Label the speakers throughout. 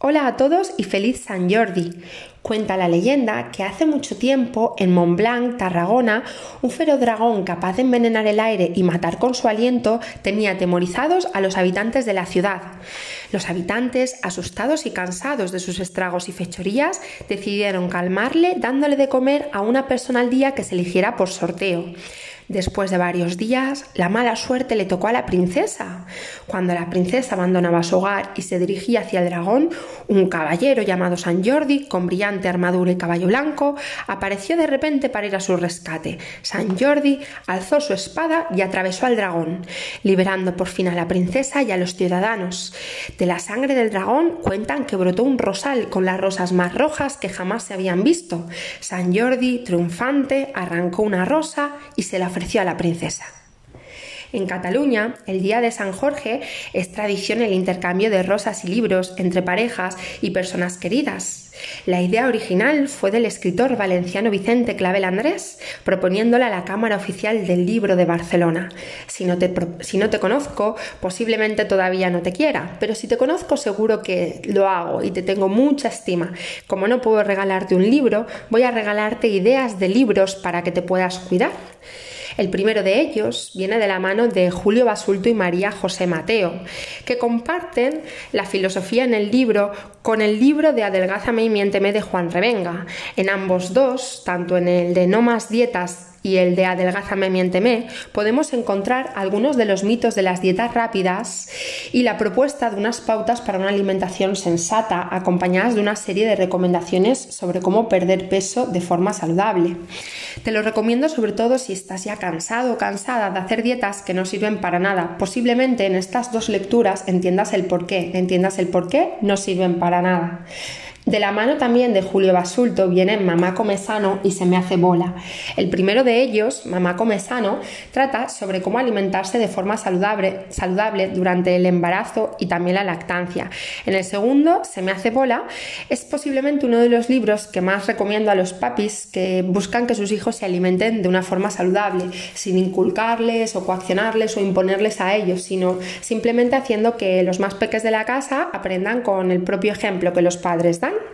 Speaker 1: Hola a todos y feliz San Jordi. Cuenta la leyenda que hace mucho tiempo en Montblanc, Tarragona, un feroz dragón capaz de envenenar el aire y matar con su aliento tenía atemorizados a los habitantes de la ciudad. Los habitantes, asustados y cansados de sus estragos y fechorías, decidieron calmarle dándole de comer a una persona al día que se eligiera por sorteo. Después de varios días, la mala suerte le tocó a la princesa. Cuando la princesa abandonaba su hogar y se dirigía hacia el dragón, un caballero llamado San Jordi, con brillante armadura y caballo blanco, apareció de repente para ir a su rescate. San Jordi alzó su espada y atravesó al dragón, liberando por fin a la princesa y a los ciudadanos. De la sangre del dragón cuentan que brotó un rosal con las rosas más rojas que jamás se habían visto. San Jordi, triunfante, arrancó una rosa y se la a la princesa. En Cataluña, el Día de San Jorge es tradición el intercambio de rosas y libros entre parejas y personas queridas. La idea original fue del escritor valenciano Vicente Clavel Andrés, proponiéndola a la Cámara Oficial del Libro de Barcelona. Si no te conozco, posiblemente todavía no te quiera, pero si te conozco seguro que lo hago y te tengo mucha estima. Como no puedo regalarte un libro, voy a regalarte ideas de libros para que te puedas cuidar. El primero de ellos viene de la mano de Julio Basulto y María José Mateo, que comparten la filosofía en el libro con el libro de Adelgázame y miénteme de Juan Revenga. En ambos dos, tanto en el de No más dietas y el de Adelgázame, miénteme, podemos encontrar algunos de los mitos de las dietas rápidas y la propuesta de unas pautas para una alimentación sensata, acompañadas de una serie de recomendaciones sobre cómo perder peso de forma saludable. Te lo recomiendo sobre todo si estás ya cansado o cansada de hacer dietas que no sirven para nada. Posiblemente en estas dos lecturas entiendas el por qué, entiendas el por qué no sirven para nada. De la mano también de Julio Basulto viene Mamá come sano y se me hace bola. El primero de ellos, Mamá come sano, trata sobre cómo alimentarse de forma saludable, saludable durante el embarazo y también la lactancia. En el segundo, Se me hace bola, es posiblemente uno de los libros que más recomiendo a los papis que buscan que sus hijos se alimenten de una forma saludable, sin inculcarles o coaccionarles o imponerles a ellos, sino simplemente haciendo que los más peques de la casa aprendan con el propio ejemplo que los padres dan.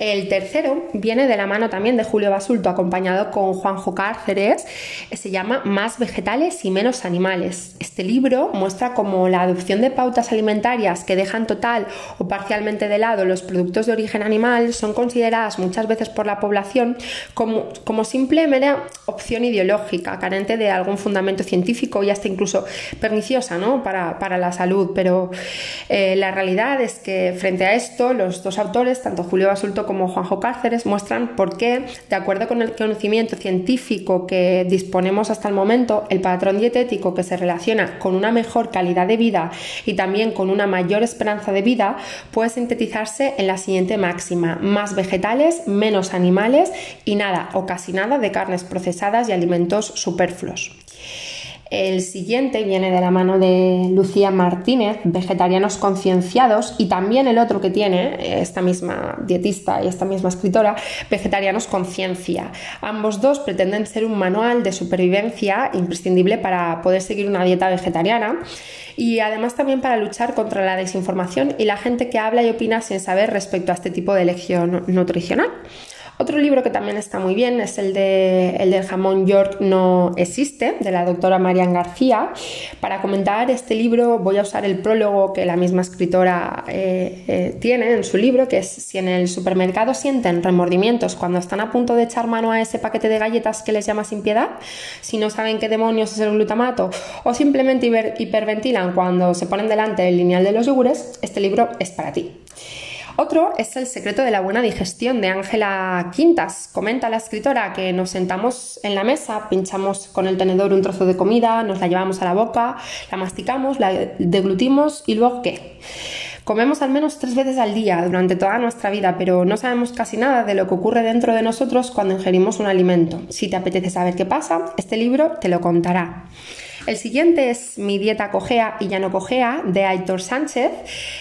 Speaker 1: El tercero viene de la mano también de Julio Basulto, acompañado con Juanjo Cárceres, se llama Más vegetales y menos animales. Este libro muestra cómo la adopción de pautas alimentarias que dejan total o parcialmente de lado los productos de origen animal son consideradas muchas veces por la población como, como simple mera opción ideológica, carente de algún fundamento científico y hasta incluso perniciosa ¿no? para, para la salud. Pero eh, la realidad es que frente a esto, los dos autores, tanto Julio Basulto como Juanjo Cárceres muestran por qué, de acuerdo con el conocimiento científico que disponemos hasta el momento, el patrón dietético que se relaciona con una mejor calidad de vida y también con una mayor esperanza de vida puede sintetizarse en la siguiente máxima, más vegetales, menos animales y nada o casi nada de carnes procesadas y alimentos superfluos. El siguiente viene de la mano de Lucía Martínez, Vegetarianos Concienciados, y también el otro que tiene, esta misma dietista y esta misma escritora, Vegetarianos Conciencia. Ambos dos pretenden ser un manual de supervivencia imprescindible para poder seguir una dieta vegetariana y además también para luchar contra la desinformación y la gente que habla y opina sin saber respecto a este tipo de elección nutricional. Otro libro que también está muy bien es el, de, el del jamón York no existe, de la doctora Marian García. Para comentar este libro voy a usar el prólogo que la misma escritora eh, eh, tiene en su libro, que es si en el supermercado sienten remordimientos cuando están a punto de echar mano a ese paquete de galletas que les llama sin piedad, si no saben qué demonios es el glutamato o simplemente hiperventilan cuando se ponen delante el lineal de los yogures, este libro es para ti. Otro es El secreto de la buena digestión de Ángela Quintas. Comenta la escritora que nos sentamos en la mesa, pinchamos con el tenedor un trozo de comida, nos la llevamos a la boca, la masticamos, la deglutimos y luego ¿qué? Comemos al menos tres veces al día durante toda nuestra vida, pero no sabemos casi nada de lo que ocurre dentro de nosotros cuando ingerimos un alimento. Si te apetece saber qué pasa, este libro te lo contará. El siguiente es Mi dieta cojea y ya no cojea de Aitor Sánchez,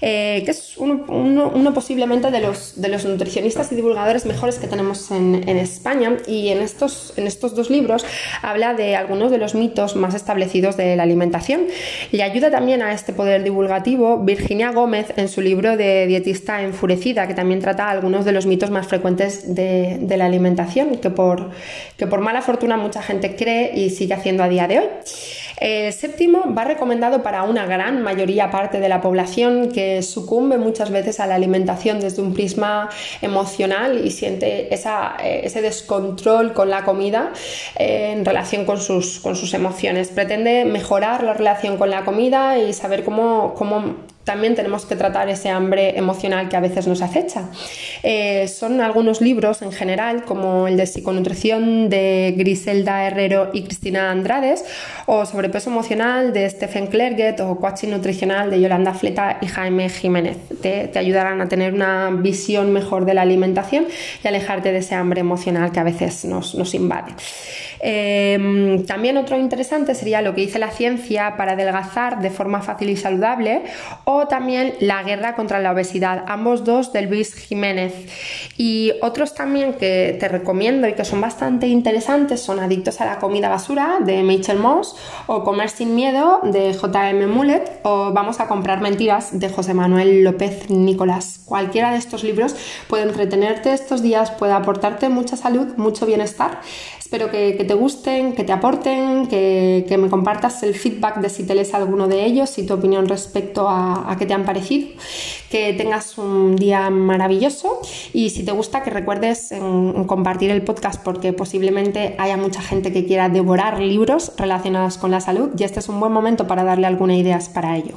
Speaker 1: eh, que es uno, posiblemente de los, de los nutricionistas y divulgadores mejores que tenemos en, España y en estos, en estos dos libros habla de algunos de los mitos más establecidos de la alimentación. Le ayuda también a este poder divulgativo Virginia Gómez en su libro de Dietista Enfurecida, que también trata algunos de los mitos más frecuentes de, de la alimentación, que por, que por mala fortuna mucha gente cree y sigue haciendo a día de hoy. El séptimo va recomendado para una gran mayoría parte de la población que sucumbe muchas veces a la alimentación desde un prisma emocional y siente eh, ese descontrol con la comida eh, en relación con sus, con sus emociones. Pretende mejorar la relación con la comida y saber cómo, cómo también tenemos que tratar ese hambre emocional que a veces nos acecha. Eh, son algunos libros en general, como el de psiconutrición de Griselda Herrero y Cristina Andrades, o sobrepeso emocional de Stephen Clerget, o coaching nutricional de Yolanda Fleta y Jaime Jiménez. Te, ayudarán a tener una visión mejor de la alimentación y alejarte de ese hambre emocional que a veces nos, nos invade. Em, también otro interesante sería lo que dice la ciencia para adelgazar de forma fácil y saludable también La guerra contra la obesidad, ambos dos de Luis Jiménez. Y otros también que te recomiendo y que son bastante interesantes son Adictos a la comida basura de Michel Moss o Comer sin miedo de JM Mullet o Vamos a comprar mentiras de José Manuel López Nicolás. Cualquiera de estos libros puede entretenerte estos días, puede aportarte mucha salud, mucho bienestar. Espero que, te gusten, que te aporten, que, me compartas el feedback de si te lees alguno de ellos y tu opinión respecto a, a qué te han parecido. Que tengas un día maravilloso y si te gusta que recuerdes en compartir el podcast porque posiblemente haya mucha gente que quiera devorar libros relacionados con la salud y este es un buen momento para darle algunas ideas para ello.